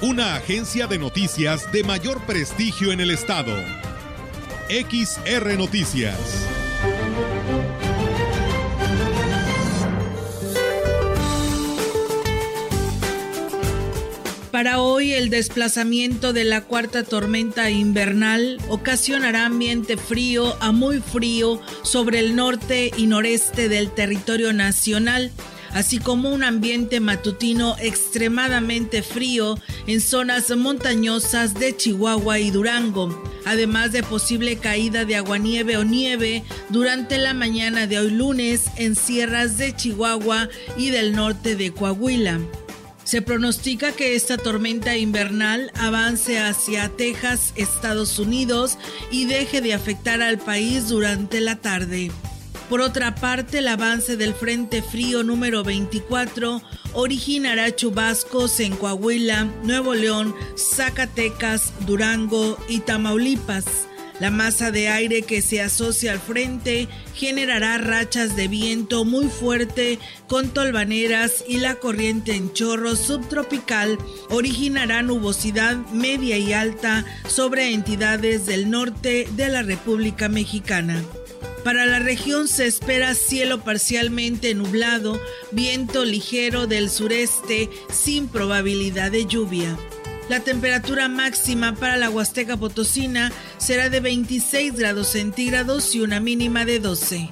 una agencia de noticias de mayor prestigio en el estado. XR Noticias. Para hoy el desplazamiento de la cuarta tormenta invernal ocasionará ambiente frío a muy frío sobre el norte y noreste del territorio nacional así como un ambiente matutino extremadamente frío en zonas montañosas de Chihuahua y Durango, además de posible caída de aguanieve o nieve durante la mañana de hoy lunes en sierras de Chihuahua y del norte de Coahuila. Se pronostica que esta tormenta invernal avance hacia Texas, Estados Unidos, y deje de afectar al país durante la tarde. Por otra parte, el avance del Frente Frío número 24 originará chubascos en Coahuila, Nuevo León, Zacatecas, Durango y Tamaulipas. La masa de aire que se asocia al frente generará rachas de viento muy fuerte con tolvaneras y la corriente en chorro subtropical originará nubosidad media y alta sobre entidades del norte de la República Mexicana. Para la región se espera cielo parcialmente nublado, viento ligero del sureste sin probabilidad de lluvia. La temperatura máxima para la Huasteca Potosina será de 26 grados centígrados y una mínima de 12.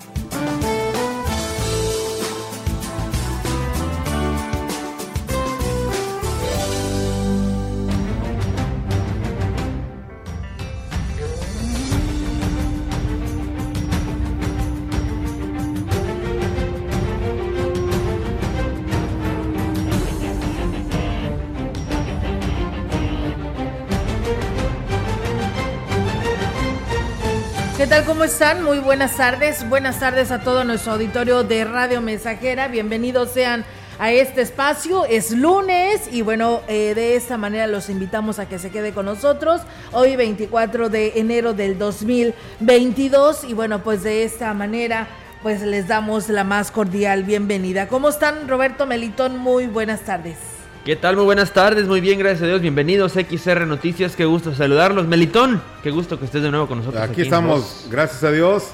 Están? Muy buenas tardes. Buenas tardes a todo nuestro auditorio de Radio Mensajera. Bienvenidos sean a este espacio. Es lunes y bueno, eh, de esta manera los invitamos a que se quede con nosotros. Hoy 24 de enero del 2022 y bueno, pues de esta manera pues les damos la más cordial bienvenida. ¿Cómo están Roberto Melitón? Muy buenas tardes. ¿Qué tal? Muy buenas tardes, muy bien, gracias a Dios. Bienvenidos a XR Noticias, qué gusto saludarlos. Melitón, qué gusto que estés de nuevo con nosotros. Aquí, estamos, gracias a Dios,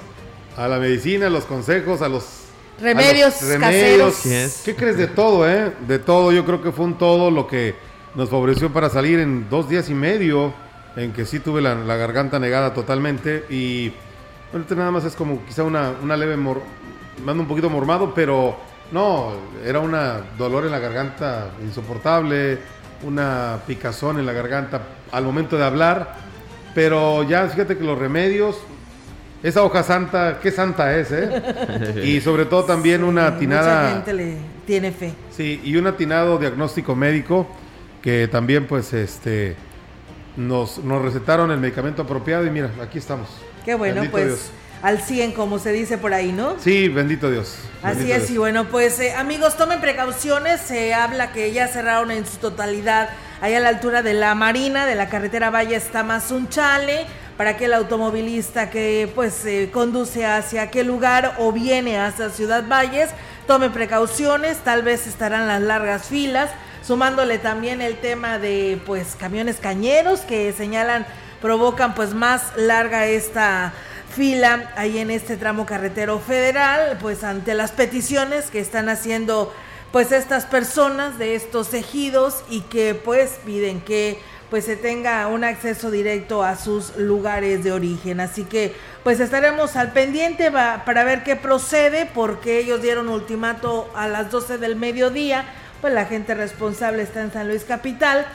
a la medicina, a los consejos, a los remedios, a los remedios. caseros. ¿Qué crees de todo, eh? De todo, yo creo que fue un todo lo que nos favoreció para salir en dos días y medio, en que sí tuve la, la garganta negada totalmente y ahorita nada más es como quizá una, una leve, mor, mando un poquito mormado, pero no, era un dolor en la garganta insoportable, una picazón en la garganta al momento de hablar, pero ya fíjate que los remedios, esa hoja santa, qué santa es, ¿eh? y sobre todo también una atinada... Mucha gente le tiene fe. Sí, y un atinado diagnóstico médico que también pues este nos, nos recetaron el medicamento apropiado y mira, aquí estamos. Qué bueno, pues al 100, como se dice por ahí, ¿no? Sí, bendito Dios. Así es, y bueno, pues eh, amigos, tomen precauciones. Se habla que ya cerraron en su totalidad ahí a la altura de la Marina, de la carretera Valle Tamazunchale, para aquel automovilista que pues eh, conduce hacia aquel lugar o viene hacia Ciudad Valles, tome precauciones, tal vez estarán las largas filas, sumándole también el tema de pues camiones cañeros que señalan provocan pues más larga esta fila ahí en este tramo carretero federal, pues ante las peticiones que están haciendo pues estas personas de estos ejidos y que pues piden que pues se tenga un acceso directo a sus lugares de origen. Así que pues estaremos al pendiente para ver qué procede porque ellos dieron ultimato a las 12 del mediodía, pues la gente responsable está en San Luis Capital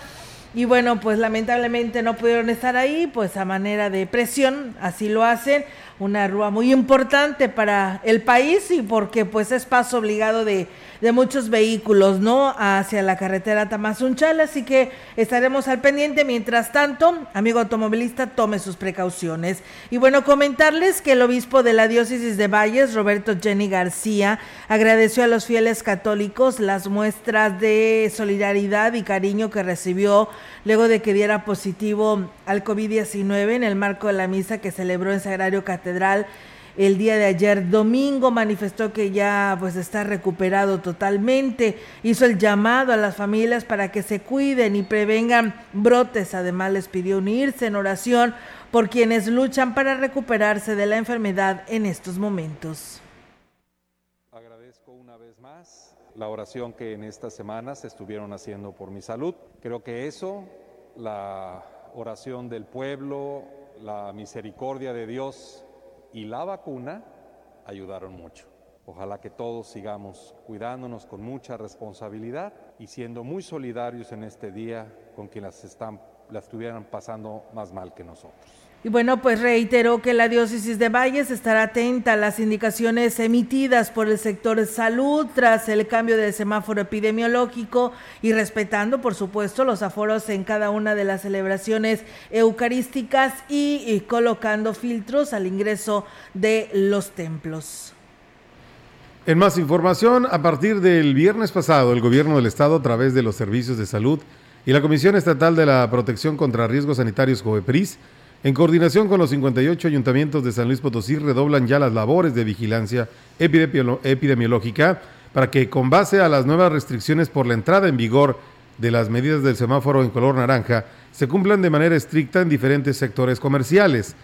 y bueno, pues lamentablemente no pudieron estar ahí, pues a manera de presión, así lo hacen, una rúa muy importante para el país y porque pues es paso obligado de, de muchos vehículos, ¿no? Hacia la carretera Tamazunchal, así que estaremos al pendiente. Mientras tanto, amigo automovilista, tome sus precauciones. Y bueno, comentarles que el obispo de la diócesis de Valles, Roberto Jenny García, agradeció a los fieles católicos las muestras de solidaridad y cariño que recibió luego de que diera positivo al COVID-19 en el marco de la misa que celebró en Sagrario Catedral el día de ayer domingo manifestó que ya pues está recuperado totalmente, hizo el llamado a las familias para que se cuiden y prevengan brotes, además les pidió unirse en oración por quienes luchan para recuperarse de la enfermedad en estos momentos. Agradezco una vez más la oración que en estas semanas estuvieron haciendo por mi salud. Creo que eso, la oración del pueblo, la misericordia de Dios, y la vacuna ayudaron mucho. Ojalá que todos sigamos cuidándonos con mucha responsabilidad y siendo muy solidarios en este día con quienes están, la estuvieran pasando más mal que nosotros. Y bueno, pues reiteró que la diócesis de Valles estará atenta a las indicaciones emitidas por el sector salud tras el cambio del semáforo epidemiológico y respetando, por supuesto, los aforos en cada una de las celebraciones eucarísticas y, colocando filtros al ingreso de los templos. En más información, a partir del viernes pasado, el gobierno del estado, a través de los servicios de salud y la Comisión Estatal de la Protección contra Riesgos Sanitarios, COEPRIS, en coordinación con los 58 ayuntamientos de San Luis Potosí, redoblan ya las labores de vigilancia epidemiológica para que, con base a las nuevas restricciones por la entrada en vigor de las medidas del semáforo en color naranja, se cumplan de manera estricta en diferentes sectores comerciales.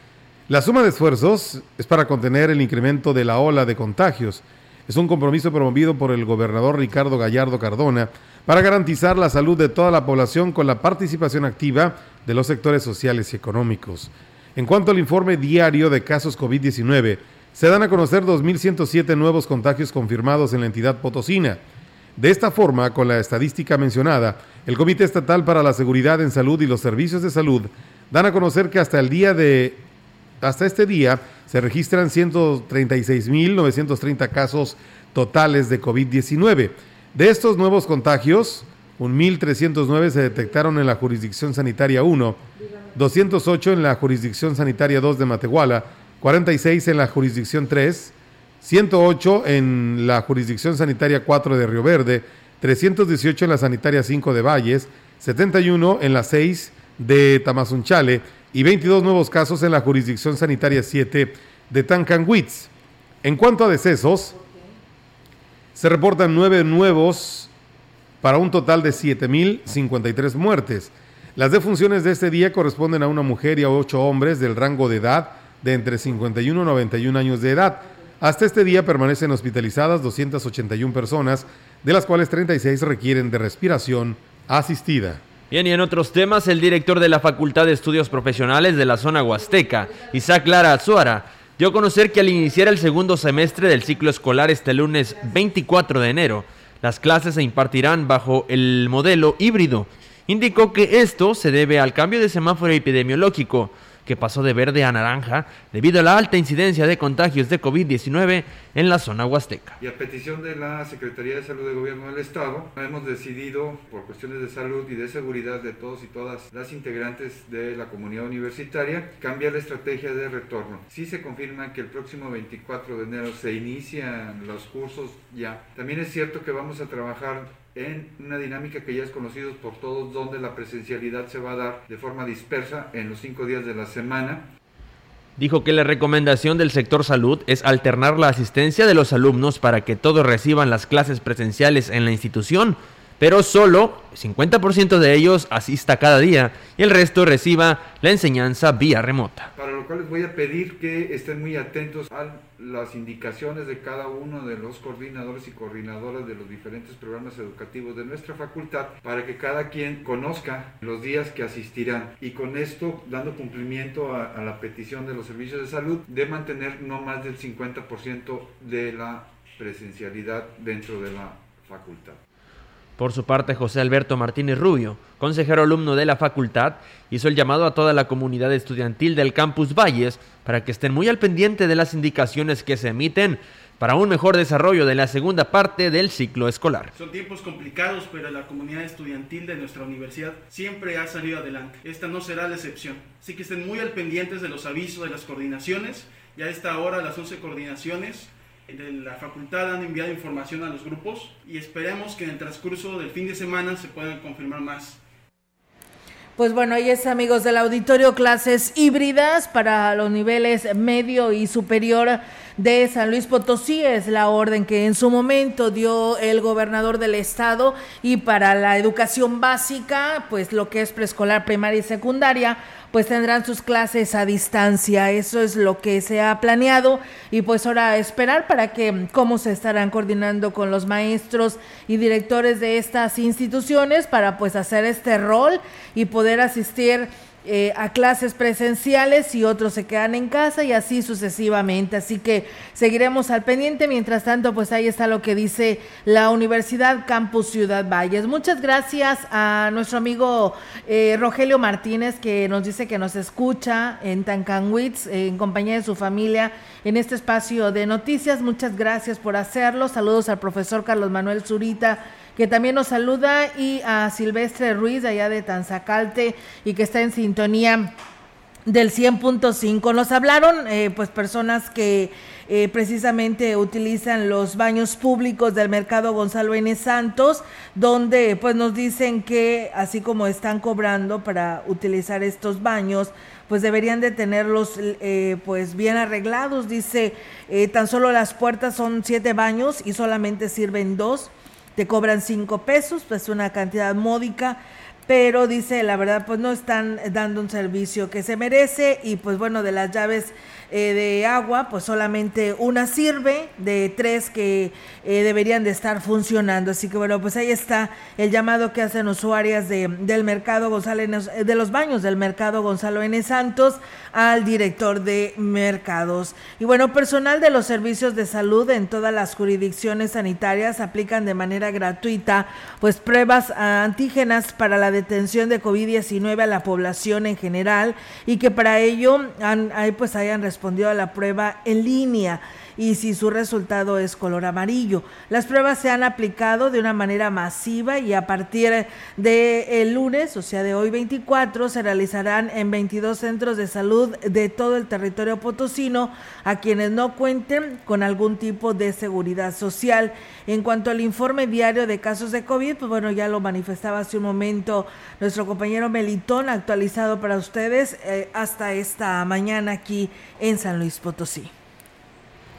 La suma de esfuerzos es para contener el incremento de la ola de contagios. Es un compromiso promovido por el gobernador Ricardo Gallardo Cardona para garantizar la salud de toda la población con la participación activa de los sectores sociales y económicos. En cuanto al informe diario de casos COVID-19, se dan a conocer 2.107 nuevos contagios confirmados en la entidad potosina. De esta forma, con la estadística mencionada, el Comité Estatal para la Seguridad en Salud y los Servicios de Salud dan a conocer que hasta el día de hasta este día se registran 136.930 casos totales de COVID-19. De estos nuevos contagios, 1.309 se detectaron en la jurisdicción sanitaria 1, 208 en la jurisdicción sanitaria 2 de Matehuala, 46 en la jurisdicción 3, 108 en la jurisdicción sanitaria 4 de Río Verde, 318 en la sanitaria 5 de Valles, 71 en la 6 de Tamazunchale y 22 nuevos casos en la jurisdicción sanitaria 7 de Tancanwitz. En cuanto a decesos, se reportan 9 nuevos para un total de 7.053 muertes. Las defunciones de este día corresponden a una mujer y a ocho hombres del rango de edad de entre 51 y 91 años de edad. Hasta este día permanecen hospitalizadas 281 personas, de las cuales 36 requieren de respiración asistida. Bien, y en otros temas, el director de la Facultad de Estudios Profesionales de la zona Huasteca, Isaac Lara Azuara, dio a conocer que al iniciar el segundo semestre del ciclo escolar este lunes 24 de enero, las clases se impartirán bajo el modelo híbrido. Indicó que esto se debe al cambio de semáforo epidemiológico que pasó de verde a naranja debido a la alta incidencia de contagios de COVID-19 en la zona huasteca. Y a petición de la Secretaría de Salud del Gobierno del Estado, hemos decidido, por cuestiones de salud y de seguridad de todos y todas las integrantes de la comunidad universitaria, cambiar la estrategia de retorno. Si se confirma que el próximo 24 de enero se inician los cursos ya. También es cierto que vamos a trabajar en una dinámica que ya es conocida por todos, donde la presencialidad se va a dar de forma dispersa en los cinco días de la semana. Dijo que la recomendación del sector salud es alternar la asistencia de los alumnos para que todos reciban las clases presenciales en la institución, pero solo 50% de ellos asista cada día y el resto reciba la enseñanza vía remota. Para lo cual les voy a pedir que estén muy atentos a las indicaciones de cada uno de los coordinadores y coordinadoras de los diferentes programas educativos de nuestra facultad para que cada quien conozca los días que asistirán y con esto dando cumplimiento a, a la petición de los servicios de salud de mantener no más del 50% de la presencialidad dentro de la facultad. Por su parte, José Alberto Martínez Rubio, consejero alumno de la facultad, hizo el llamado a toda la comunidad estudiantil del campus Valles para que estén muy al pendiente de las indicaciones que se emiten para un mejor desarrollo de la segunda parte del ciclo escolar. Son tiempos complicados, pero la comunidad estudiantil de nuestra universidad siempre ha salido adelante. Esta no será la excepción. Así que estén muy al pendientes de los avisos de las coordinaciones. Ya a esta hora las 11 coordinaciones de la facultad han enviado información a los grupos y esperemos que en el transcurso del fin de semana se puedan confirmar más. Pues bueno, ahí es amigos del auditorio, clases híbridas para los niveles medio y superior de San Luis Potosí. Es la orden que en su momento dio el gobernador del estado y para la educación básica, pues lo que es preescolar, primaria y secundaria, pues tendrán sus clases a distancia. Eso es lo que se ha planeado y pues ahora esperar para que cómo se estarán coordinando con los maestros y directores de estas instituciones para pues hacer este rol y poder asistir eh, a clases presenciales y otros se quedan en casa y así sucesivamente. Así que seguiremos al pendiente. Mientras tanto, pues ahí está lo que dice la Universidad Campus Ciudad Valles. Muchas gracias a nuestro amigo eh, Rogelio Martínez que nos dice que nos escucha en Tancanwitz en compañía de su familia en este espacio de noticias. Muchas gracias por hacerlo. Saludos al profesor Carlos Manuel Zurita que también nos saluda, y a Silvestre Ruiz, allá de Tanzacalte, y que está en sintonía del 100.5. Nos hablaron eh, pues personas que eh, precisamente utilizan los baños públicos del mercado Gonzalo N. Santos, donde pues nos dicen que así como están cobrando para utilizar estos baños, pues deberían de tenerlos eh, pues bien arreglados. Dice, tan solo las puertas son siete baños y solamente sirven dos te cobran cinco pesos, pues una cantidad módica, pero dice, la verdad, pues no están dando un servicio que se merece y pues bueno, de las llaves eh, de agua, pues solamente una sirve de tres que eh, deberían de estar funcionando. Así que bueno, pues ahí está el llamado que hacen usuarias de, del mercado Gonzalo, eh, de los baños del mercado Gonzalo N. Santos al director de mercados. Y bueno, personal de los servicios de salud en todas las jurisdicciones sanitarias aplican de manera gratuita pues pruebas antígenas para la detención de COVID-19 a la población en general y que para ello han, pues hayan respondido respondió a la prueba en línea y si su resultado es color amarillo. Las pruebas se han aplicado de una manera masiva y a partir de el lunes, o sea de hoy 24, se realizarán en 22 centros de salud de todo el territorio potosino a quienes no cuenten con algún tipo de seguridad social. En cuanto al informe diario de casos de COVID, pues bueno, ya lo manifestaba hace un momento nuestro compañero Melitón, actualizado para ustedes eh, hasta esta mañana aquí en San Luis Potosí.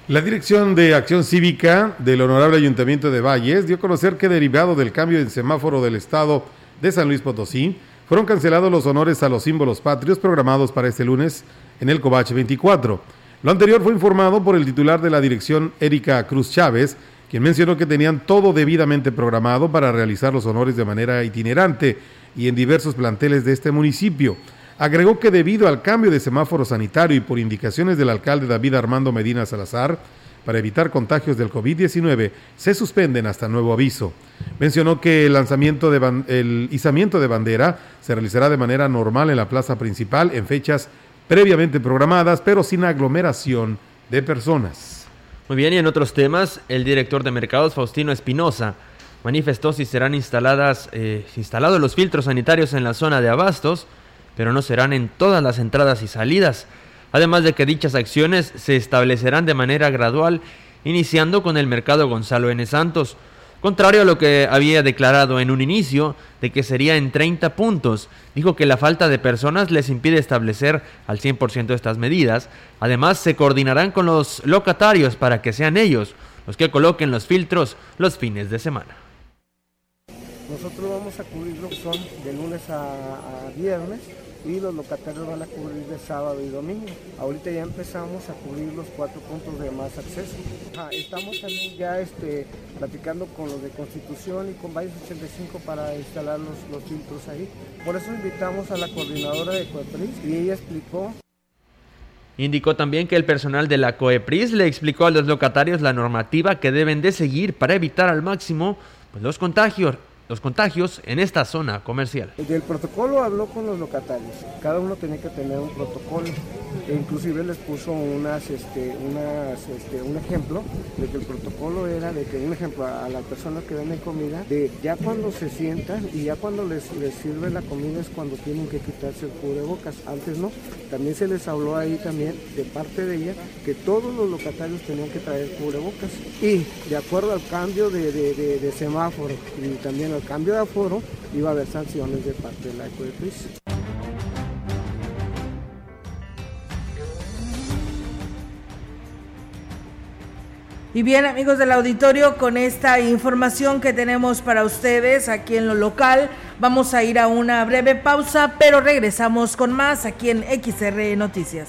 La Dirección de Acción Cívica del Honorable Ayuntamiento de Valles dio a conocer que derivado del cambio del semáforo del Estado de San Luis Potosí, fueron cancelados los honores a los símbolos patrios programados para este lunes en el Cobach 24. Lo anterior fue informado por el titular de la dirección, Erika Cruz Chávez, quien mencionó que tenían todo debidamente programado para realizar los honores de manera itinerante y en diversos planteles de este municipio. Agregó que debido al cambio de semáforo sanitario y por indicaciones del alcalde David Armando Medina Salazar, para evitar contagios del COVID-19 se suspenden hasta nuevo aviso. Mencionó que el lanzamiento de izamiento de bandera se realizará de manera normal en la plaza principal en fechas previamente programadas, pero sin aglomeración de personas. Muy bien, y en otros temas, el director de mercados Faustino Espinosa manifestó si serán instaladas eh, instalados los filtros sanitarios en la zona de abastos pero no serán en todas las entradas y salidas, además de que dichas acciones se establecerán de manera gradual, iniciando con el mercado Gonzalo N. Santos, contrario a lo que había declarado en un inicio de que sería en 30 puntos. Dijo que la falta de personas les impide establecer al 100% estas medidas. Además, se coordinarán con los locatarios para que sean ellos los que coloquen los filtros los fines de semana. Nosotros vamos a cubrirlo de lunes a viernes y los locatarios van a cubrir de sábado y domingo. Ahorita ya empezamos a cubrir los cuatro puntos de más acceso. estamos también ya este, platicando con los de Constitución y con Valles 85 para instalar los, los filtros ahí. Por eso invitamos a la coordinadora de COEPRIS y ella explicó Indicó también que el personal de la COEPRIS le explicó a los locatarios la normativa que deben de seguir para evitar al máximo pues, los contagios los contagios en esta zona comercial. El protocolo habló con los locatarios, cada uno tenía que tener un protocolo, e inclusive les puso unas, este, unas, este, un ejemplo de que el protocolo era de que, un ejemplo, a las personas que venden comida, de ya cuando se sientan y ya cuando les, les sirve la comida es cuando tienen que quitarse el cubrebocas, antes no, también se les habló ahí también de parte de ella que todos los locatarios tenían que traer cubrebocas. Y de acuerdo al cambio de, de, de semáforo y también al cambio de aforo iba a haber sanciones de parte de la Ecoepris. Y bien, amigos del auditorio, con esta información que tenemos para ustedes aquí en lo local, vamos a ir a una breve pausa, pero regresamos con más aquí en XR Noticias.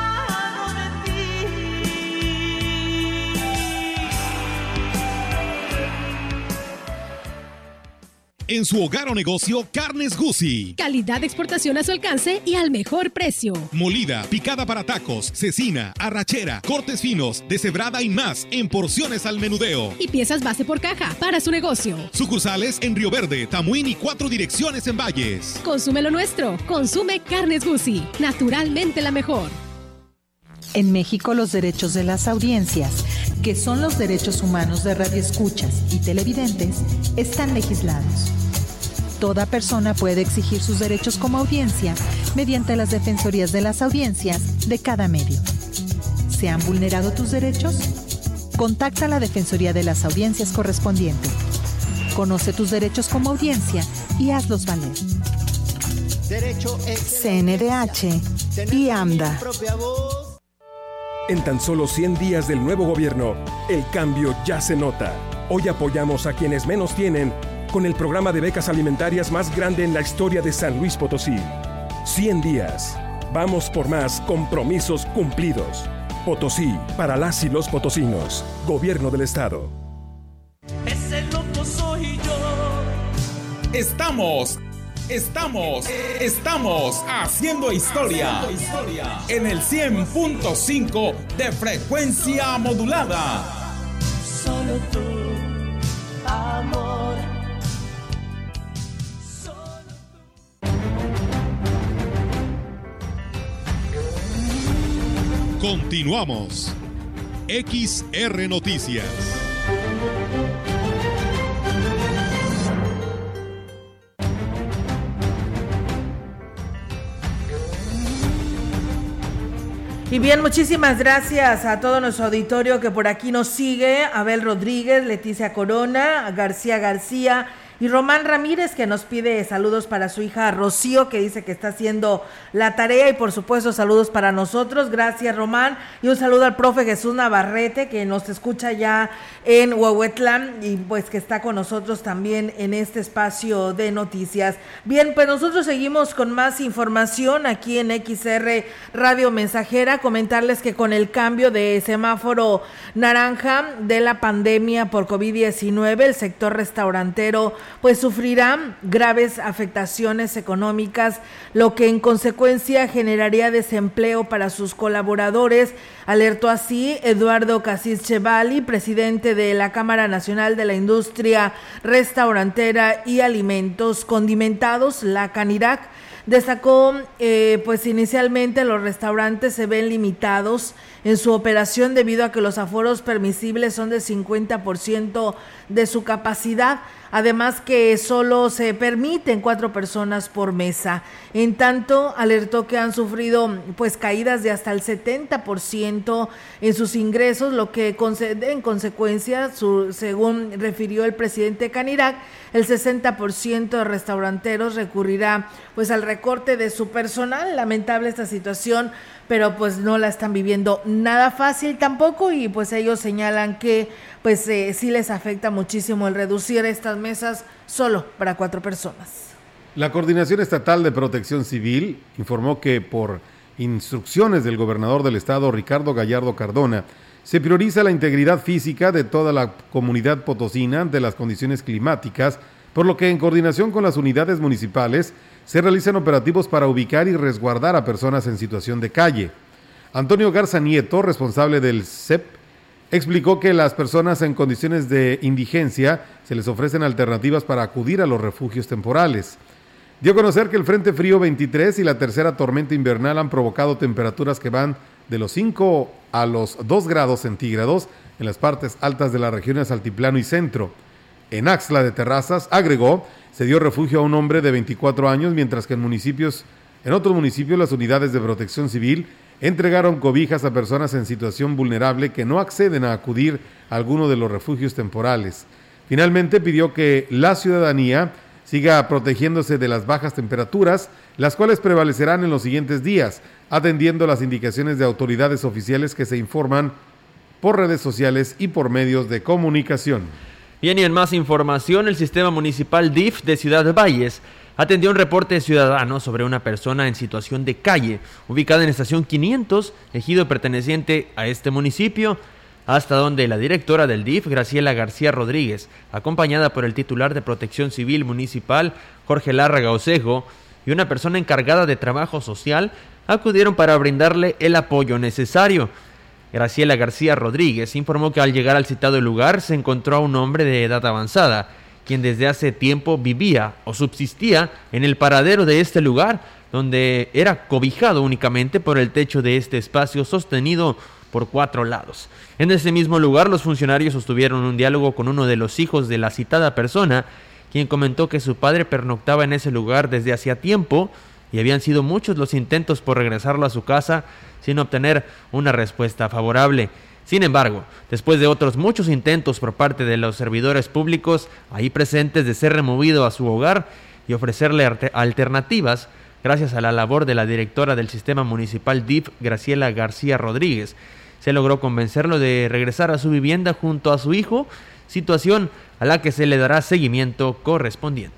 En su hogar o negocio Carnes Gucci. Calidad de exportación a su alcance y al mejor precio. Molida, picada para tacos, cecina, arrachera, cortes finos, deshebrada y más en porciones al menudeo. Y piezas base por caja para su negocio. Sucursales en Río Verde, Tamuín y cuatro direcciones en Valles. Consume lo nuestro. Consume Carnes Gucci. Naturalmente la mejor. En México los derechos de las audiencias, que son los derechos humanos de radioescuchas y televidentes, están legislados. Toda persona puede exigir sus derechos como audiencia mediante las defensorías de las audiencias de cada medio. ¿Se han vulnerado tus derechos? Contacta a la Defensoría de las Audiencias correspondiente. Conoce tus derechos como audiencia y hazlos valer. CNDH y AMDA. En tan solo 100 días del nuevo gobierno, el cambio ya se nota. Hoy apoyamos a quienes menos tienen con el programa de becas alimentarias más grande en la historia de San Luis Potosí. 100 días. Vamos por más compromisos cumplidos. Potosí, para las y los potosinos. Gobierno del Estado. Ese loco soy yo. Estamos, estamos, estamos haciendo historia, en el 100.5 de frecuencia modulada. Solo tú, Continuamos. XR Noticias. Y bien, muchísimas gracias a todo nuestro auditorio que por aquí nos sigue. Abel Rodríguez, Leticia Corona, García García, y Román Ramírez que nos pide saludos para su hija Rocío que dice que está haciendo la tarea y por supuesto saludos para nosotros. Gracias Román y un saludo al profe Jesús Navarrete que nos escucha ya en Huehuetlán y pues que está con nosotros también en este espacio de noticias. Bien, pues nosotros seguimos con más información aquí en XR Radio Mensajera. Comentarles que con el cambio de semáforo naranja de la pandemia por COVID-19, el sector restaurantero pues sufrirán graves afectaciones económicas, lo que en consecuencia generaría desempleo para sus colaboradores, alertó así Eduardo Casís Chevali, presidente de la Cámara Nacional de la Industria Restaurantera y Alimentos Condimentados, la CANIRAC. Destacó, eh, pues inicialmente los restaurantes se ven limitados en su operación debido a que los aforos permisibles son de 50% de su capacidad. Además que solo se permiten cuatro personas por mesa. En tanto, alertó que han sufrido pues caídas de hasta el 70% en sus ingresos, lo que en consecuencia, su, según refirió el presidente Canirac, el 60% de restauranteros recurrirá pues al recorte de su personal. Lamentable esta situación, pero pues no la están viviendo nada fácil tampoco y pues ellos señalan que pues eh, sí les afecta muchísimo el reducir estas mesas solo para cuatro personas. La Coordinación Estatal de Protección Civil informó que por instrucciones del gobernador del estado Ricardo Gallardo Cardona, se prioriza la integridad física de toda la comunidad potosina ante las condiciones climáticas, por lo que en coordinación con las unidades municipales se realizan operativos para ubicar y resguardar a personas en situación de calle. Antonio Garza Nieto, responsable del CEP, explicó que las personas en condiciones de indigencia se les ofrecen alternativas para acudir a los refugios temporales. Dio a conocer que el Frente Frío 23 y la tercera tormenta invernal han provocado temperaturas que van de los 5 a los 2 grados centígrados en las partes altas de las regiones altiplano y centro. En Axla de Terrazas, agregó, se dio refugio a un hombre de 24 años, mientras que en municipios, en otros municipios las unidades de protección civil entregaron cobijas a personas en situación vulnerable que no acceden a acudir a alguno de los refugios temporales. Finalmente pidió que la ciudadanía siga protegiéndose de las bajas temperaturas, las cuales prevalecerán en los siguientes días, atendiendo las indicaciones de autoridades oficiales que se informan por redes sociales y por medios de comunicación. Bien, y en más información, el sistema municipal DIF de Ciudad Valles atendió un reporte ciudadano sobre una persona en situación de calle, ubicada en estación 500, ejido perteneciente a este municipio, hasta donde la directora del DIF, Graciela García Rodríguez, acompañada por el titular de Protección Civil Municipal, Jorge Larraga Osejo, y una persona encargada de trabajo social, acudieron para brindarle el apoyo necesario. Graciela García Rodríguez informó que al llegar al citado lugar se encontró a un hombre de edad avanzada, quien desde hace tiempo vivía o subsistía en el paradero de este lugar, donde era cobijado únicamente por el techo de este espacio sostenido por cuatro lados. En ese mismo lugar los funcionarios sostuvieron un diálogo con uno de los hijos de la citada persona, quien comentó que su padre pernoctaba en ese lugar desde hacía tiempo y habían sido muchos los intentos por regresarlo a su casa sin obtener una respuesta favorable. Sin embargo, después de otros muchos intentos por parte de los servidores públicos ahí presentes de ser removido a su hogar y ofrecerle alternativas, gracias a la labor de la directora del sistema municipal DIF, Graciela García Rodríguez, se logró convencerlo de regresar a su vivienda junto a su hijo, situación a la que se le dará seguimiento correspondiente.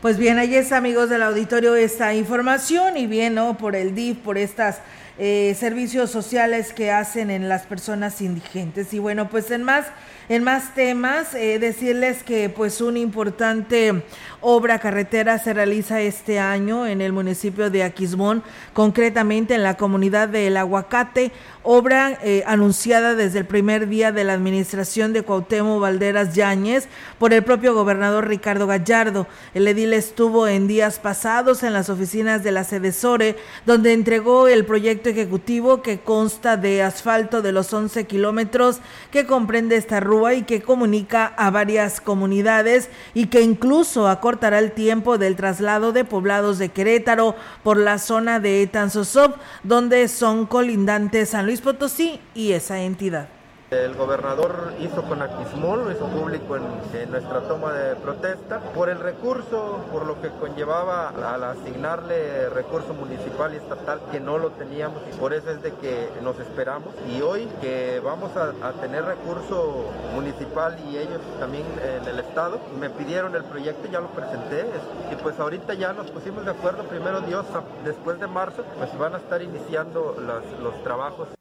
Pues bien, ahí es amigos del auditorio esta información y bien, ¿no? Por el DIF, por estas eh, servicios sociales que hacen en las personas indigentes. Y bueno, pues en más, en más temas, eh, decirles que pues una importante obra carretera se realiza este año en el municipio de Aquismón, concretamente en la comunidad del Aguacate, obra eh, anunciada desde el primer día de la administración de Cuauhtémoc Valderas Yáñez por el propio gobernador Ricardo Gallardo. El edil estuvo en días pasados en las oficinas de la Sedesore, donde entregó el proyecto ejecutivo que consta de asfalto de los 11 kilómetros que comprende esta y que comunica a varias comunidades y que incluso acortará el tiempo del traslado de poblados de Querétaro por la zona de Etanzosop, donde son colindantes San Luis Potosí y esa entidad. El gobernador hizo con Aquismón, lo hizo público en, nuestra toma de protesta, por el recurso, por lo que conllevaba al asignarle recurso municipal y estatal que no lo teníamos por eso es de que nos esperamos. Y hoy que vamos a, tener recurso municipal y ellos también en el estado, me pidieron el proyecto, ya lo presenté y pues ahorita ya nos pusimos de acuerdo, primero Dios, después de marzo, pues van a estar iniciando los trabajos.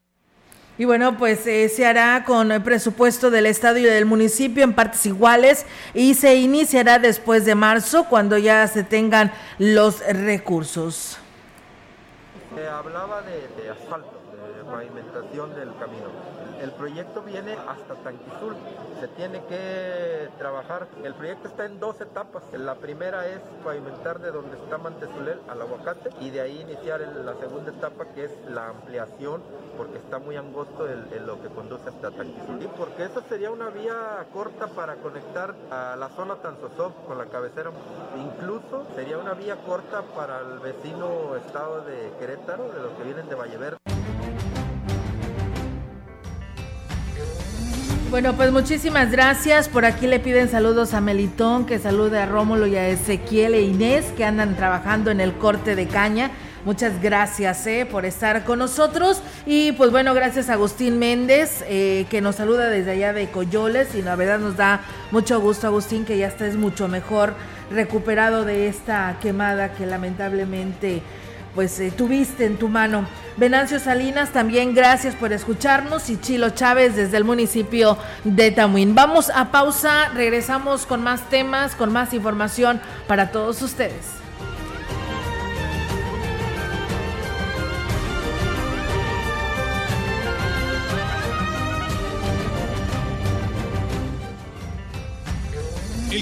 Y bueno, pues eh, se hará con el presupuesto del Estado y del municipio en partes iguales y se iniciará después de marzo cuando ya se tengan los recursos. Se hablaba de, asfalto, de pavimentación del camino. El proyecto viene hasta Tanquizul, se tiene que trabajar. El proyecto está en dos etapas. La primera es pavimentar de donde está Mantezulel al aguacate y de ahí iniciar la segunda etapa que es la ampliación porque está muy angosto en lo que conduce hasta Tanquizul. Y porque eso sería una vía corta para conectar a la zona Tanzosov con la cabecera. Incluso sería una vía corta para el vecino estado de Querétaro, de los que vienen de Valleverde. Bueno, pues muchísimas gracias. Por aquí le piden saludos a Melitón, que salude a Rómulo y a Ezequiel e Inés, que andan trabajando en el corte de caña. Muchas gracias eh, por estar con nosotros. Y pues bueno, gracias a Agustín Méndez, eh, que nos saluda desde allá de Coyoles. Y la verdad nos da mucho gusto, Agustín, que ya estés mucho mejor recuperado de esta quemada que lamentablemente pues eh, tuviste en tu mano. Venancio Salinas, también gracias por escucharnos y Chilo Chávez desde el municipio de Tamuín. Vamos a pausa, regresamos con más temas, con más información para todos ustedes.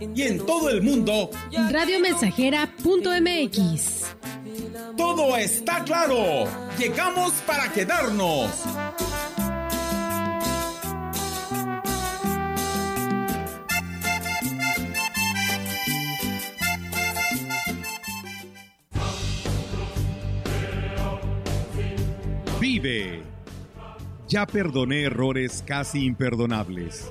Y en todo el mundo, radiomensajera.mx. Todo está claro. Llegamos para quedarnos. Vive ya perdoné errores casi imperdonables.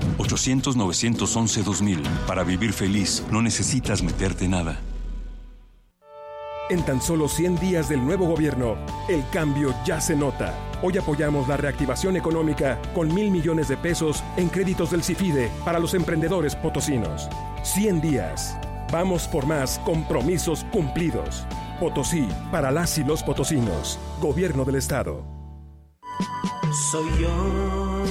800-911-2000. Para vivir feliz, no necesitas meterte nada. En tan solo 100 días del nuevo gobierno, el cambio ya se nota. Hoy apoyamos la reactivación económica con mil millones de pesos en créditos del CIFIDE para los emprendedores potosinos. 100 días. Vamos por más compromisos cumplidos. Potosí, para las y los potosinos. Gobierno del Estado. Soy yo.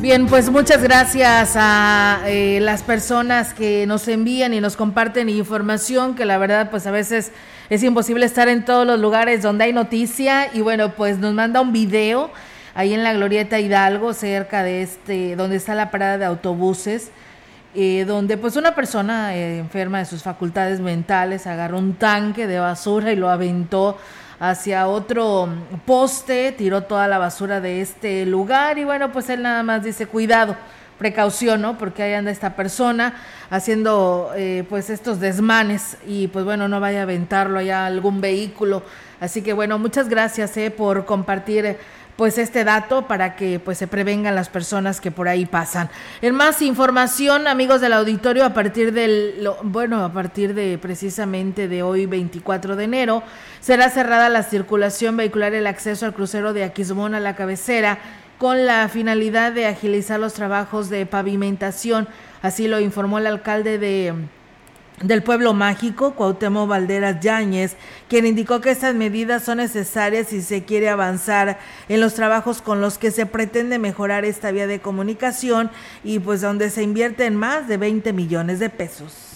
Bien, pues muchas gracias a eh, las personas que nos envían y nos comparten información, que la verdad pues a veces es imposible estar en todos los lugares donde hay noticia. Y bueno, pues nos manda un video ahí en la Glorieta Hidalgo, cerca de este, donde está la parada de autobuses, eh, donde pues una persona eh, enferma de sus facultades mentales agarró un tanque de basura y lo aventó hacia otro poste, tiró toda la basura de este lugar y bueno, pues él nada más dice cuidado, precaución, ¿no? Porque ahí anda esta persona haciendo eh, pues estos desmanes y pues bueno, no vaya a aventarlo allá algún vehículo. Así que bueno, muchas gracias eh, por compartir pues este dato para que pues se prevengan las personas que por ahí pasan. En más información, amigos del auditorio, a partir del bueno, a partir de precisamente de hoy 24 de enero será cerrada la circulación vehicular el acceso al crucero de Aquismón a la cabecera con la finalidad de agilizar los trabajos de pavimentación, así lo informó el alcalde de del pueblo mágico, Cuauhtémoc Valderas Yáñez, quien indicó que estas medidas son necesarias si se quiere avanzar en los trabajos con los que se pretende mejorar esta vía de comunicación y pues donde se invierten más de 20 millones de pesos.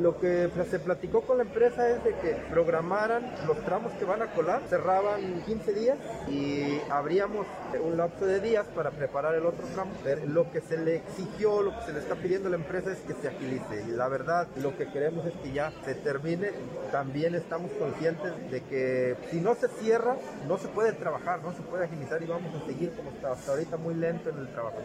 Lo que se platicó con la empresa es de que programaran los tramos que van a colar, cerraban 15 días y abríamos un lapso de días para preparar el otro tramo. Lo que se le exigió, lo que se le está pidiendo a la empresa es que se agilice. La verdad, lo que queremos es que ya se termine. También estamos conscientes de que si no se cierra, no se puede trabajar, no se puede agilizar y vamos a seguir como está hasta ahorita muy lento en el trabajo.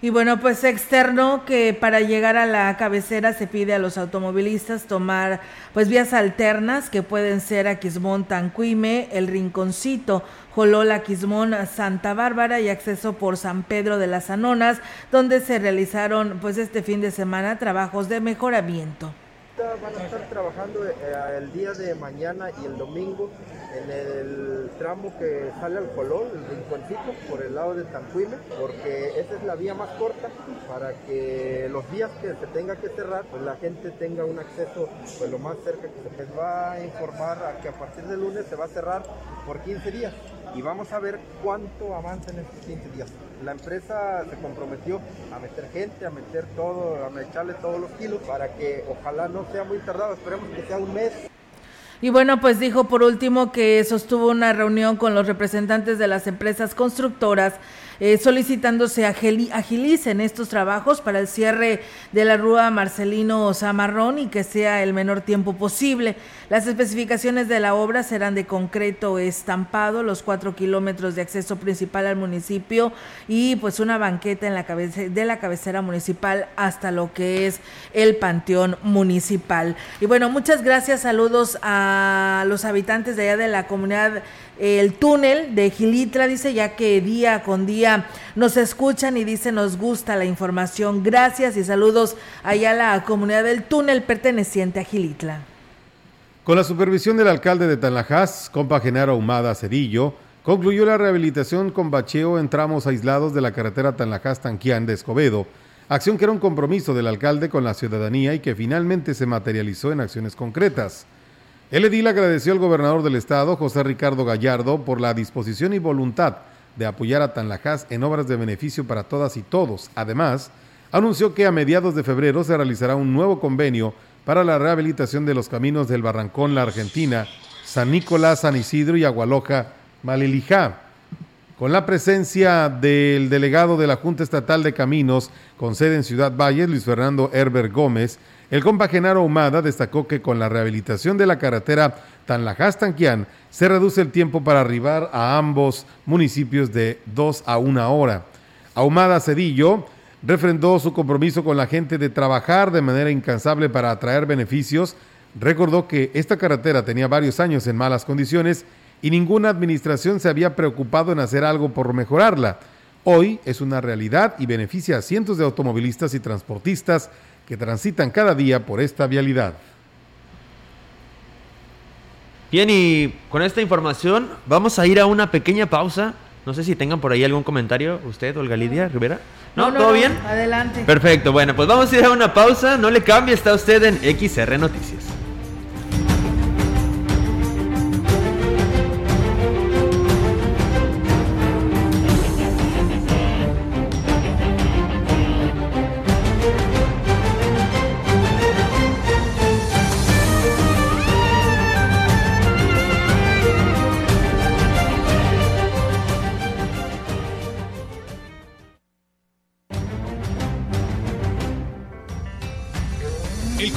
Y bueno, pues externo que para llegar a la cabecera se pide a los automovilistas tomar pues vías alternas que pueden ser Aquismón Tancuime, El Rinconcito, Jolola Quismón Santa Bárbara y acceso por San Pedro de las Anonas, donde se realizaron pues este fin de semana trabajos de mejoramiento. Van a estar trabajando eh, el día de mañana y el domingo en el tramo que sale al Colón, el rinconcito, por el lado de Tanquime, porque esa es la vía más corta para que los días que se tenga que cerrar, pues la gente tenga un acceso pues lo más cerca que se les va a informar a que a partir del lunes se va a cerrar por 15 días y vamos a ver cuánto avanza en estos 15 días. La empresa se comprometió a meter gente, a meter todo, a echarle todos los kilos para que ojalá no sea muy tardado, esperemos que sea un mes. Y bueno, pues dijo por último que sostuvo una reunión con los representantes de las empresas constructoras eh, solicitándose agilicen estos trabajos para el cierre de la rúa Marcelino Zamarrón y que sea el menor tiempo posible. Las especificaciones de la obra serán de concreto estampado, los cuatro kilómetros de acceso principal al municipio y pues una banqueta en la cabeza de la cabecera municipal hasta lo que es el panteón municipal. Y bueno, muchas gracias, saludos a los habitantes de allá de la comunidad el túnel de Gilitra, dice, ya que día con día nos escuchan y dice nos gusta la información. Gracias y saludos allá a la comunidad del túnel perteneciente a Gilitla. Con la supervisión del alcalde de Tanlajas, compa Genaro Humada Cedillo, concluyó la rehabilitación con bacheo en tramos aislados de la carretera Tanlajas-Tanquián de Escobedo, acción que era un compromiso del alcalde con la ciudadanía y que finalmente se materializó en acciones concretas. El edil agradeció al gobernador del estado, José Ricardo Gallardo, por la disposición y voluntad de apoyar a Tanlajas en obras de beneficio para todas y todos. Además, anunció que a mediados de febrero se realizará un nuevo convenio para la rehabilitación de los caminos del Barrancón, la Argentina, San Nicolás, San Isidro y Agualoja, Malilijá. Con la presencia del delegado de la Junta Estatal de Caminos con sede en Ciudad Valles, Luis Fernando Herbert Gómez, el compa Genaro Humada destacó que con la rehabilitación de la carretera Tanlajas-Tanquián se reduce el tiempo para arribar a ambos municipios de dos a una hora. Ahumada Cedillo refrendó su compromiso con la gente de trabajar de manera incansable para atraer beneficios. Recordó que esta carretera tenía varios años en malas condiciones y ninguna administración se había preocupado en hacer algo por mejorarla. Hoy es una realidad y beneficia a cientos de automovilistas y transportistas que transitan cada día por esta vialidad. Bien, y con esta información vamos a ir a una pequeña pausa. No sé si tengan por ahí algún comentario, usted, Olga Lidia Rivera. ¿No? ¿Todo bien? Adelante. Perfecto, bueno, pues vamos a ir a una pausa. No le cambie, está usted en XR Noticias.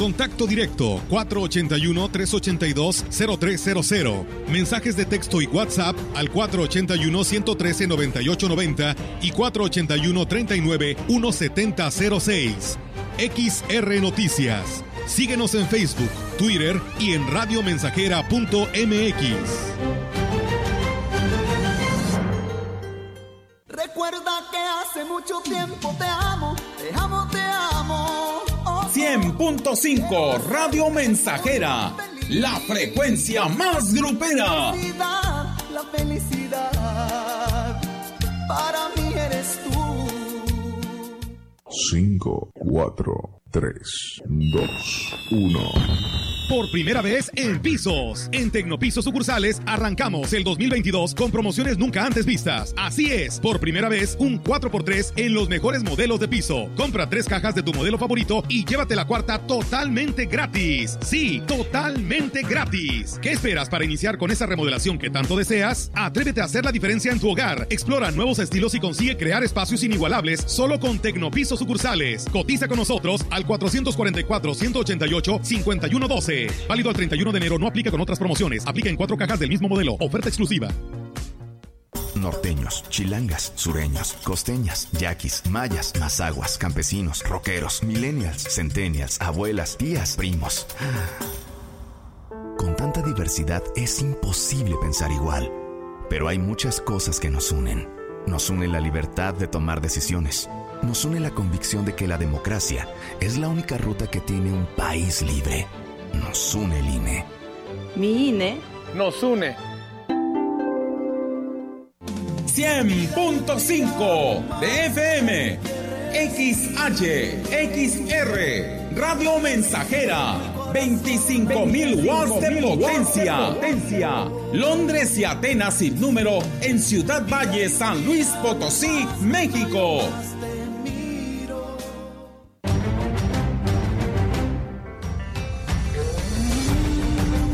Contacto directo 481-382-0300. Mensajes de texto y WhatsApp al 481-113-9890 y 481-39-1706. XR Noticias. Síguenos en Facebook, Twitter y en radiomensajera.mx. Recuerda que hace mucho tiempo te amo, te amo, te amo. 100.5 Radio Mensajera, la frecuencia más grupera. La felicidad, para mí eres tú. 5, 4, 3, 2, 1. Por primera vez en pisos. En Tecnopisos sucursales arrancamos el 2022 con promociones nunca antes vistas. Así es, por primera vez un 4x3 en los mejores modelos de piso. Compra tres cajas de tu modelo favorito y llévate la cuarta totalmente gratis. Sí, totalmente gratis. ¿Qué esperas para iniciar con esa remodelación que tanto deseas? Atrévete a hacer la diferencia en tu hogar. Explora nuevos estilos y consigue crear espacios inigualables solo con Tecnopisos sucursales. Cotiza con nosotros al 444 188 5112. Válido al 31 de enero. No aplica con otras promociones. Aplica en cuatro cajas del mismo modelo. Oferta exclusiva. Norteños, chilangas, sureños, costeñas, yaquis, mayas, mazaguas, campesinos, rockeros, millennials, centennials, abuelas, tías, primos. Con tanta diversidad es imposible pensar igual. Pero hay muchas cosas que nos unen. Nos une la libertad de tomar decisiones. Nos une la convicción de que la democracia es la única ruta que tiene un país libre nos une el INE. Mi INE nos une. 100.5 de FM, XH, XR, Radio Mensajera, 25.000 watts de potencia. potencia. Londres y Atenas sin número en Ciudad Valle, San Luis Potosí, México.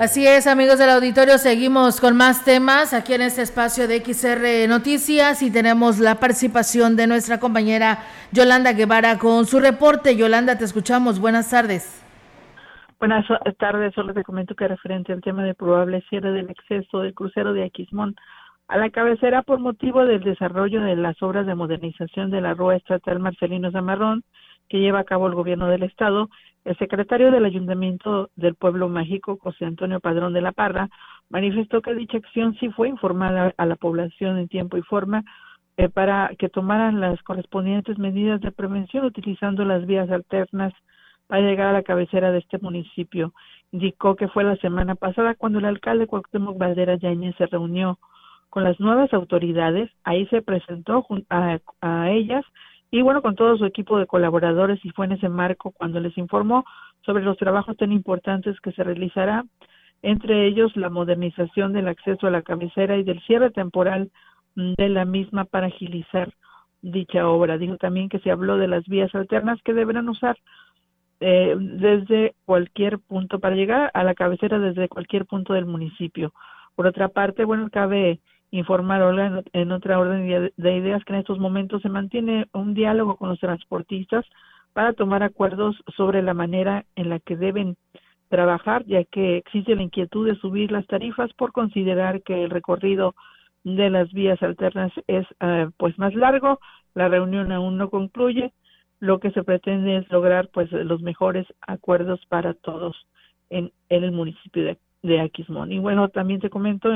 Así es, amigos del auditorio, seguimos con más temas aquí en este espacio de XR Noticias y tenemos la participación de nuestra compañera Yolanda Guevara con su reporte. Yolanda, te escuchamos. Buenas tardes. Buenas tardes, solo te comento que referente al tema de probable cierre del exceso del crucero de Aquismón a la cabecera por motivo del desarrollo de las obras de modernización de la Rúa Estatal Marcelino Zamarrón que lleva a cabo el gobierno del estado, el secretario del Ayuntamiento del Pueblo Mágico, José Antonio Padrón de la Parra, manifestó que dicha acción sí fue informada a la población en tiempo y forma eh, para que tomaran las correspondientes medidas de prevención utilizando las vías alternas para llegar a la cabecera de este municipio. Indicó que fue la semana pasada cuando el alcalde Cuauhtémoc Valderas Yañez se reunió con las nuevas autoridades, ahí se presentó a ellas y bueno, con todo su equipo de colaboradores y fue en ese marco cuando les informó sobre los trabajos tan importantes que se realizará, entre ellos la modernización del acceso a la cabecera y del cierre temporal de la misma para agilizar dicha obra. Dijo también que se habló de las vías alternas que deberán usar eh, desde cualquier punto para llegar a la cabecera desde cualquier punto del municipio. Por otra parte, bueno, cabe informar, Olga, en, otra orden de ideas que en estos momentos se mantiene un diálogo con los transportistas para tomar acuerdos sobre la manera en la que deben trabajar, ya que existe la inquietud de subir las tarifas por considerar que el recorrido de las vías alternas es eh, pues más largo, la reunión aún no concluye, lo que se pretende es lograr pues los mejores acuerdos para todos en, el municipio de, de Aquismón. Y bueno, también te comento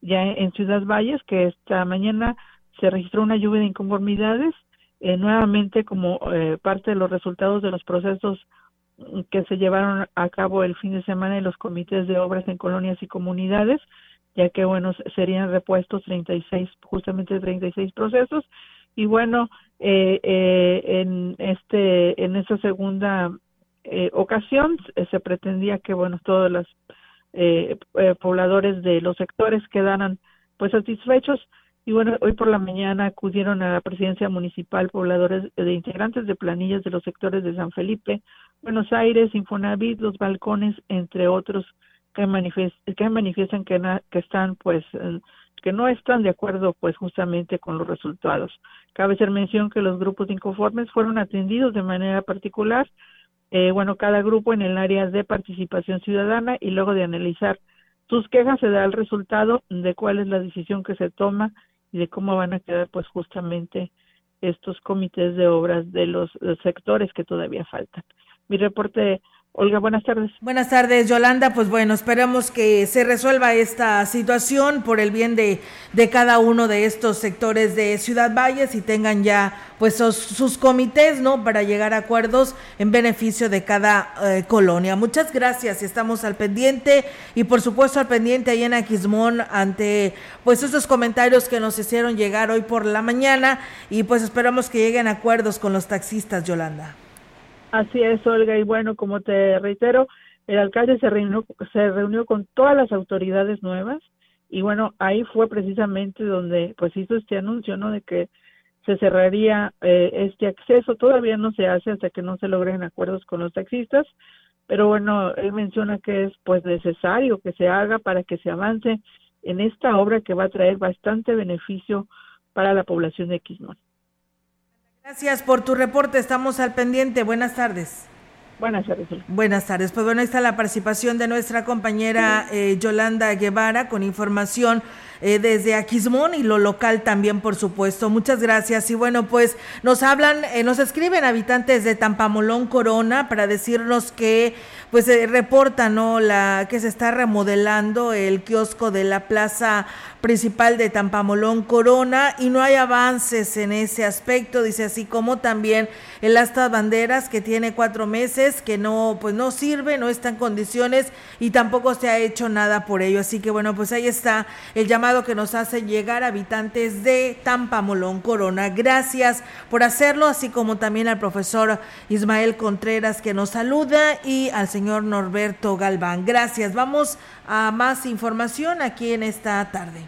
ya en Ciudad Valles que esta mañana se registró una lluvia de inconformidades eh, nuevamente como eh, parte de los resultados de los procesos que se llevaron a cabo el fin de semana en los comités de obras en colonias y comunidades, ya que bueno, serían repuestos 36, justamente 36 procesos. Y bueno, eh, en este en esa segunda ocasión se pretendía que bueno, todas las eh, eh, pobladores de los sectores quedaran pues satisfechos y bueno, hoy por la mañana acudieron a la presidencia municipal pobladores de integrantes de planillas de los sectores de San Felipe, Buenos Aires, Infonavit, Los Balcones, entre otros que, manifiestan que, que están pues que no están de acuerdo pues justamente con los resultados. Cabe ser mención que los grupos inconformes fueron atendidos de manera particular eh, bueno, cada grupo en el área de participación ciudadana y luego de analizar sus quejas se da el resultado de cuál es la decisión que se toma y de cómo van a quedar pues justamente estos comités de obras de los, sectores que todavía faltan. Mi reporte Olga, buenas tardes. Buenas tardes, Yolanda. Pues bueno, esperamos que se resuelva esta situación por el bien de, de cada uno de estos sectores de Ciudad Valles y tengan ya pues sus, comités, ¿no? Para llegar a acuerdos en beneficio de cada eh, colonia. Muchas gracias estamos al pendiente y por supuesto al pendiente ahí en Aquismón ante pues esos comentarios que nos hicieron llegar hoy por la mañana y pues esperamos que lleguen a acuerdos con los taxistas, Yolanda. Así es, Olga, y bueno, como te reitero, el alcalde se reunió, se reunió con todas las autoridades nuevas y bueno, ahí fue precisamente donde pues hizo este anuncio, ¿no? De que se cerraría eh, este acceso, todavía no se hace hasta que no se logren acuerdos con los taxistas, pero bueno, él menciona que es pues necesario que se haga para que se avance en esta obra que va a traer bastante beneficio para la población de Quismón. Gracias por tu reporte, estamos al pendiente. Buenas tardes. Buenas tardes. Buenas tardes. Pues bueno, está la participación de nuestra compañera eh, Yolanda Guevara con información eh, desde Aquismón y lo local también, por supuesto. Muchas gracias. Y bueno, pues nos hablan, eh, nos escriben habitantes de Tampamolón Corona para decirnos que pues se reporta, ¿no? La que se está remodelando el kiosco de la plaza principal de Tampamolón Corona y no hay avances en ese aspecto, dice así como también el asta banderas que tiene cuatro meses, que no, pues no sirve, no está en condiciones y tampoco se ha hecho nada por ello. Así que bueno, pues ahí está el llamado que nos hace llegar habitantes de Tampamolón Corona. Gracias por hacerlo, así como también al profesor Ismael Contreras que nos saluda y al señor Norberto Galván. Gracias. Vamos a más información aquí en esta tarde.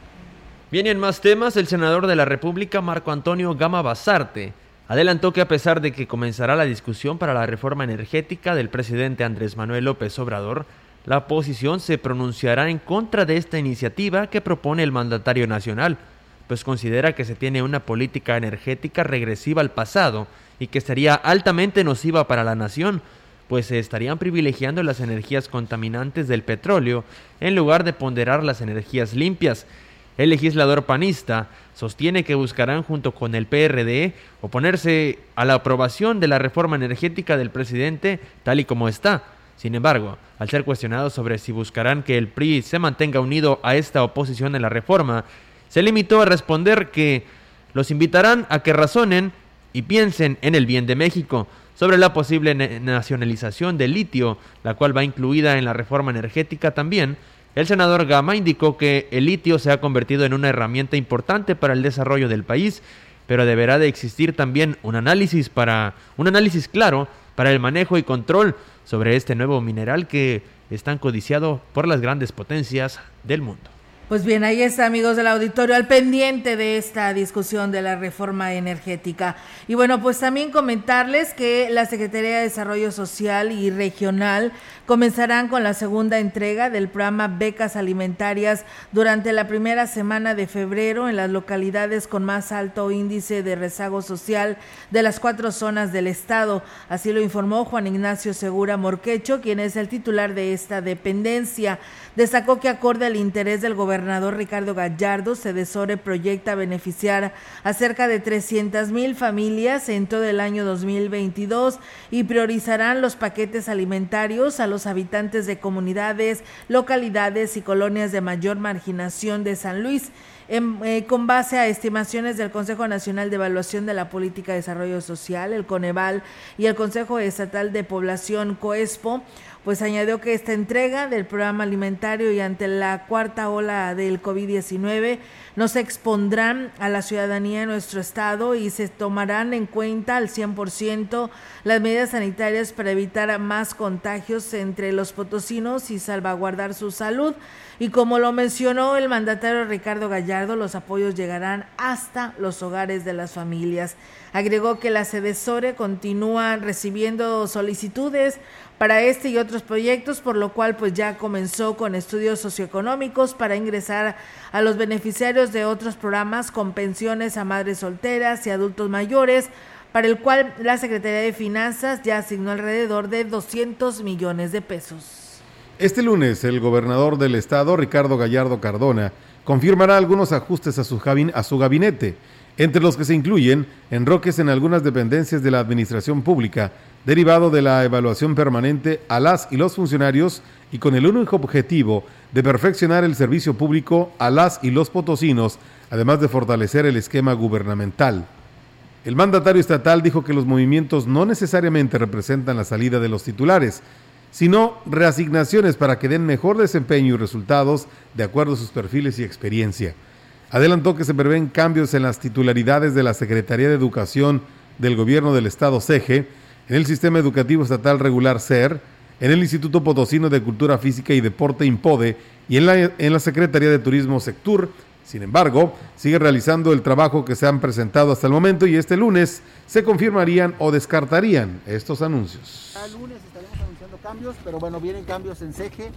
Vienen más temas. El senador de la República, Marco Antonio Gama Basarte, adelantó que a pesar de que comenzará la discusión para la reforma energética del presidente Andrés Manuel López Obrador, la oposición se pronunciará en contra de esta iniciativa que propone el mandatario nacional, pues considera que se tiene una política energética regresiva al pasado y que sería altamente nociva para la nación, pues se estarían privilegiando las energías contaminantes del petróleo en lugar de ponderar las energías limpias. El legislador panista sostiene que buscarán junto con el PRD oponerse a la aprobación de la reforma energética del presidente tal y como está. Sin embargo, al ser cuestionado sobre si buscarán que el PRI se mantenga unido a esta oposición en la reforma, se limitó a responder que los invitarán a que razonen y piensen en el bien de México sobre la posible nacionalización del litio, la cual va incluida en la reforma energética también, el senador Gama indicó que el litio se ha convertido en una herramienta importante para el desarrollo del país, pero deberá de existir también un análisis para un análisis claro para el manejo y control sobre este nuevo mineral que es tan codiciado por las grandes potencias del mundo. Pues bien, ahí está, amigos del auditorio, al pendiente de esta discusión de la reforma energética. Y bueno, pues también comentarles que la Secretaría de Desarrollo Social y Regional comenzarán con la segunda entrega del programa Becas Alimentarias durante la primera semana de febrero en las localidades con más alto índice de rezago social de las cuatro zonas del estado. Así lo informó Juan Ignacio Segura Morquecho, quien es el titular de esta dependencia. Destacó que acorde al interés del gobernador Ricardo Gallardo, Cedesore proyecta beneficiar a cerca de 300 mil familias en todo el año 2022 y priorizarán los paquetes alimentarios a los habitantes de comunidades, localidades y colonias de mayor marginación de San Luis. Eh, con base a estimaciones del Consejo Nacional de Evaluación de la Política de Desarrollo Social, el Coneval y el Consejo Estatal de Población COESPO, pues añadió que esta entrega del programa alimentario y ante la cuarta ola del COVID-19 no se expondrán a la ciudadanía de nuestro estado y se tomarán en cuenta al 100% las medidas sanitarias para evitar más contagios entre los potosinos y salvaguardar su salud. Y como lo mencionó el mandatario Ricardo Gallardo, los apoyos llegarán hasta los hogares de las familias. Agregó que la Sedesore continúa recibiendo solicitudes para este y otros proyectos, por lo cual pues ya comenzó con estudios socioeconómicos para ingresar a los beneficiarios de otros programas con pensiones a madres solteras y adultos mayores, para el cual la Secretaría de Finanzas ya asignó alrededor de 200 millones de pesos. Este lunes, el gobernador del estado, Ricardo Gallardo Cardona, confirmará algunos ajustes a su, a su gabinete, entre los que se incluyen enroques en algunas dependencias de la administración pública, derivado de la evaluación permanente a las y los funcionarios y con el único objetivo de perfeccionar el servicio público a las y los potosinos, además de fortalecer el esquema gubernamental. El mandatario estatal dijo que los movimientos no necesariamente representan la salida de los titulares, sino reasignaciones para que den mejor desempeño y resultados de acuerdo a sus perfiles y experiencia. Adelantó que se prevén cambios en las titularidades de la Secretaría de Educación del Gobierno del Estado CEGE, en el Sistema Educativo Estatal Regular SER, en el Instituto Potosino de Cultura Física y Deporte IMPODE y en la, en la Secretaría de Turismo SECTUR. Sin embargo, sigue realizando el trabajo que se han presentado hasta el momento y este lunes se confirmarían o descartarían estos anuncios cambios, pero bueno, vienen cambios en CEGE,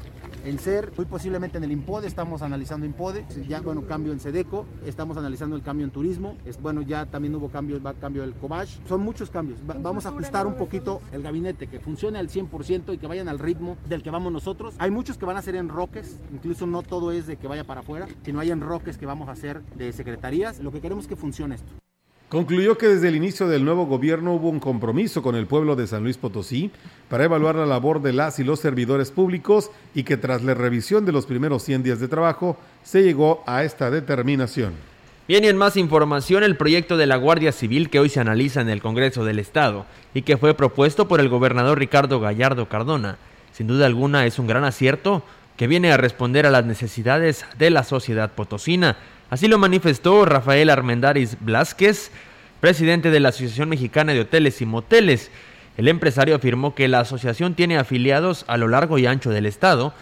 en CER, muy posiblemente en el IMPODE, estamos analizando IMPODE, ya bueno, cambio en SEDECO, estamos analizando el cambio en turismo, es, bueno, ya también hubo cambios, va cambio del COBASH, son muchos cambios, vamos a ajustar un poquito el gabinete, que funcione al 100% y que vayan al ritmo del que vamos nosotros. Hay muchos que van a ser en roques, incluso no todo es de que vaya para afuera, sino hay en roques que vamos a hacer de secretarías, lo que queremos es que funcione esto. Concluyó que desde el inicio del nuevo gobierno hubo un compromiso con el pueblo de San Luis Potosí para evaluar la labor de las y los servidores públicos y que tras la revisión de los primeros 100 días de trabajo se llegó a esta determinación. Bien, y en más información, el proyecto de la Guardia Civil que hoy se analiza en el Congreso del Estado y que fue propuesto por el gobernador Ricardo Gallardo Cardona, sin duda alguna es un gran acierto que viene a responder a las necesidades de la sociedad potosina Así lo manifestó Rafael Armendáriz Blasquez, presidente de la Asociación Mexicana de Hoteles y Moteles. El empresario afirmó que la asociación tiene afiliados a lo largo y ancho del estado,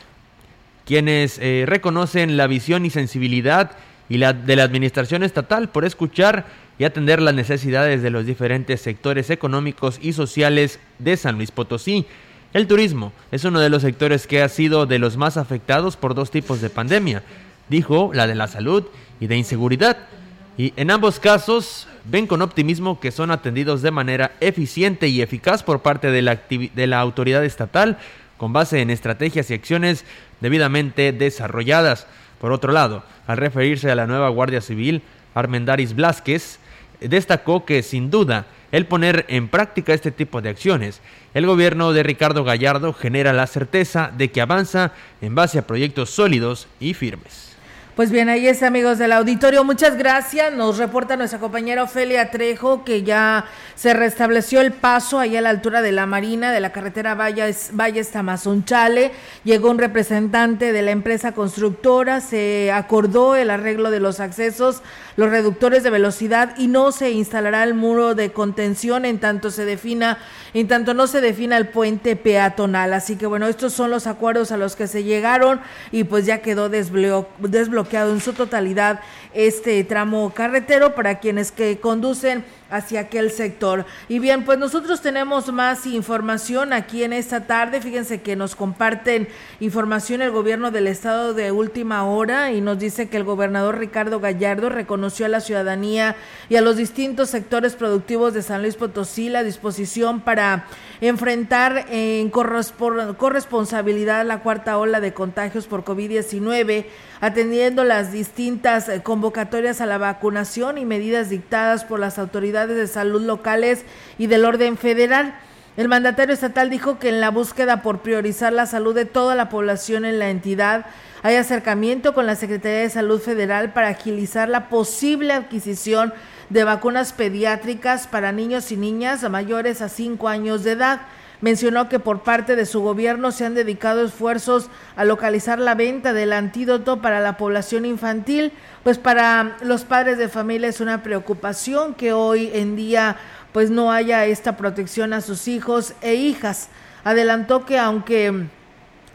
quienes eh, reconocen la visión y sensibilidad y la, de la administración estatal por escuchar y atender las necesidades de los diferentes sectores económicos y sociales de San Luis Potosí. El turismo es uno de los sectores que ha sido de los más afectados por dos tipos de pandemia, dijo la de la salud y de inseguridad. Y en ambos casos ven con optimismo que son atendidos de manera eficiente y eficaz por parte de la, de la autoridad estatal con base en estrategias y acciones debidamente desarrolladas. Por otro lado, al referirse a la nueva Guardia Civil, Armendaris Blasquez destacó que sin duda el poner en práctica este tipo de acciones, el gobierno de Ricardo Gallardo genera la certeza de que avanza en base a proyectos sólidos y firmes. Pues bien, ahí es amigos del auditorio. Muchas gracias. Nos reporta nuestra compañera Ofelia Trejo que ya se restableció el paso ahí a la altura de la Marina, de la carretera Valles, Valles Tamazunchale. Llegó un representante de la empresa constructora, se acordó el arreglo de los accesos, los reductores de velocidad y no se instalará el muro de contención en tanto se defina, en tanto no se defina el puente peatonal. Así que bueno, estos son los acuerdos a los que se llegaron y pues ya quedó desbloqueado en su totalidad este tramo carretero para quienes que conducen hacia aquel sector. Y bien, pues nosotros tenemos más información aquí en esta tarde. Fíjense que nos comparten información el gobierno del estado de última hora y nos dice que el gobernador Ricardo Gallardo reconoció a la ciudadanía y a los distintos sectores productivos de San Luis Potosí la disposición para enfrentar en corresponsabilidad la cuarta ola de contagios por COVID-19, atendiendo las distintas convocatorias a la vacunación y medidas dictadas por las autoridades de salud locales y del orden federal. El mandatario estatal dijo que en la búsqueda por priorizar la salud de toda la población en la entidad, hay acercamiento con la Secretaría de Salud Federal para agilizar la posible adquisición de vacunas pediátricas para niños y niñas mayores a 5 años de edad. Mencionó que por parte de su gobierno se han dedicado esfuerzos a localizar la venta del antídoto para la población infantil, pues para los padres de familia es una preocupación que hoy en día pues no haya esta protección a sus hijos e hijas. Adelantó que aunque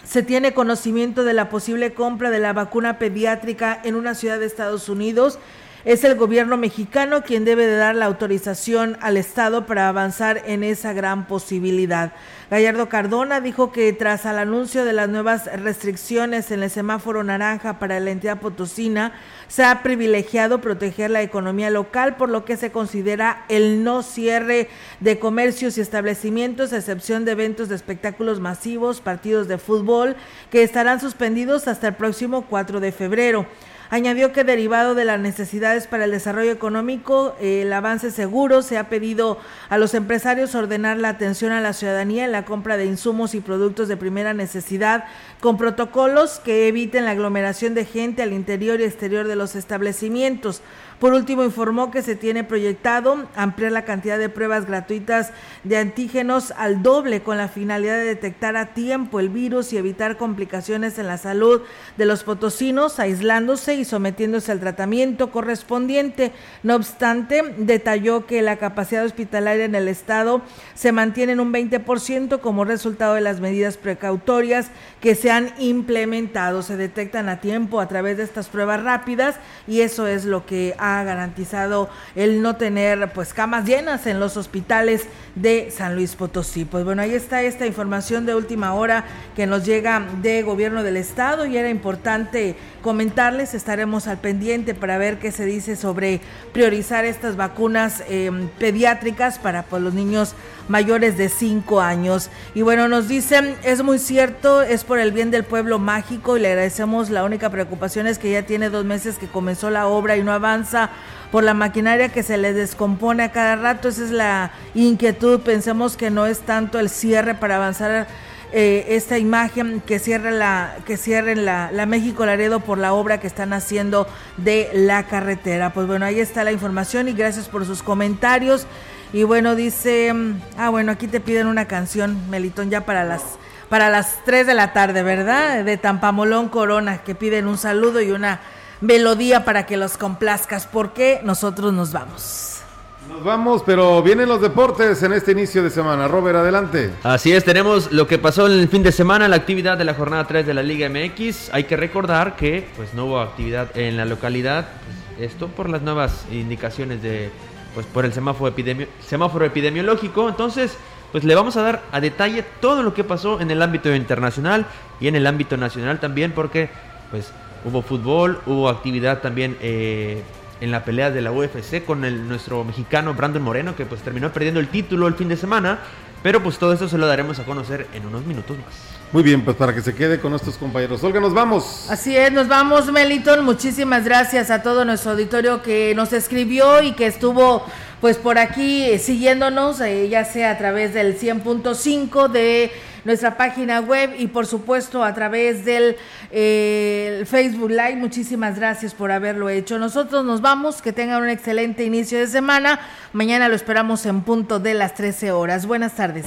se tiene conocimiento de la posible compra de la vacuna pediátrica en una ciudad de Estados Unidos, es el gobierno mexicano quien debe de dar la autorización al Estado para avanzar en esa gran posibilidad. Gallardo Cardona dijo que tras el anuncio de las nuevas restricciones en el semáforo naranja para la entidad potosina, se ha privilegiado proteger la economía local, por lo que se considera el no cierre de comercios y establecimientos, a excepción de eventos de espectáculos masivos, partidos de fútbol, que estarán suspendidos hasta el próximo 4 de febrero. Añadió que derivado de las necesidades para el desarrollo económico, el avance seguro, se ha pedido a los empresarios ordenar la atención a la ciudadanía la compra de insumos y productos de primera necesidad con protocolos que eviten la aglomeración de gente al interior y exterior de los establecimientos. Por último, informó que se tiene proyectado ampliar la cantidad de pruebas gratuitas de antígenos al doble con la finalidad de detectar a tiempo el virus y evitar complicaciones en la salud de los potosinos, aislándose y sometiéndose al tratamiento correspondiente. No obstante, detalló que la capacidad hospitalaria en el estado se mantiene en un 20% como resultado de las medidas precautorias que se han implementado. Se detectan a tiempo a través de estas pruebas rápidas y eso es lo que ha ha garantizado el no tener pues camas llenas en los hospitales de San Luis Potosí. Pues bueno, ahí está esta información de última hora que nos llega de gobierno del estado y era importante comentarles, estaremos al pendiente para ver qué se dice sobre priorizar estas vacunas em, pediátricas para pues, los niños mayores de 5 años. Y bueno, nos dicen, es muy cierto, es por el bien del pueblo mágico y le agradecemos, la única preocupación es que ya tiene dos meses que comenzó la obra y no avanza por la maquinaria que se le descompone a cada rato, esa es la inquietud, pensemos que no es tanto el cierre para avanzar eh, esta imagen que cierre la que cierren la México Laredo por la obra que están haciendo de la carretera. Pues bueno, ahí está la información y gracias por sus comentarios. Y bueno, dice, mm, ah, bueno, aquí te piden una canción, Melitón, ya para las para las 3 de la tarde, ¿verdad? De Tampamolón Corona, que piden un saludo y una melodía para que los complazcas, porque nosotros nos vamos. Nos vamos, pero vienen los deportes en este inicio de semana. Robert, adelante. Así es, tenemos lo que pasó en el fin de semana, la actividad de la jornada 3 de la Liga MX. Hay que recordar que pues no hubo actividad en la localidad esto por las nuevas indicaciones de, pues por el semáforo, semáforo epidemiológico. Entonces, pues le vamos a dar a detalle todo lo que pasó en el ámbito internacional y en el ámbito nacional también, porque pues hubo fútbol, hubo actividad también eh, en la pelea de la UFC con el, nuestro mexicano Brandon Moreno, que pues terminó perdiendo el título el fin de semana. Pero pues todo esto se lo daremos a conocer en unos minutos más. Muy bien, pues para que se quede con nuestros compañeros. Olga, nos vamos. Así es, nos vamos, Meliton. Muchísimas gracias a todo nuestro auditorio que nos escribió y que estuvo pues por aquí eh, siguiéndonos, eh, ya sea a través del 100.5 de nuestra página web y por supuesto a través del eh, Facebook Live. Muchísimas gracias por haberlo hecho. Nosotros nos vamos, que tengan un excelente inicio de semana. Mañana lo esperamos en punto de las 13 horas. Buenas tardes.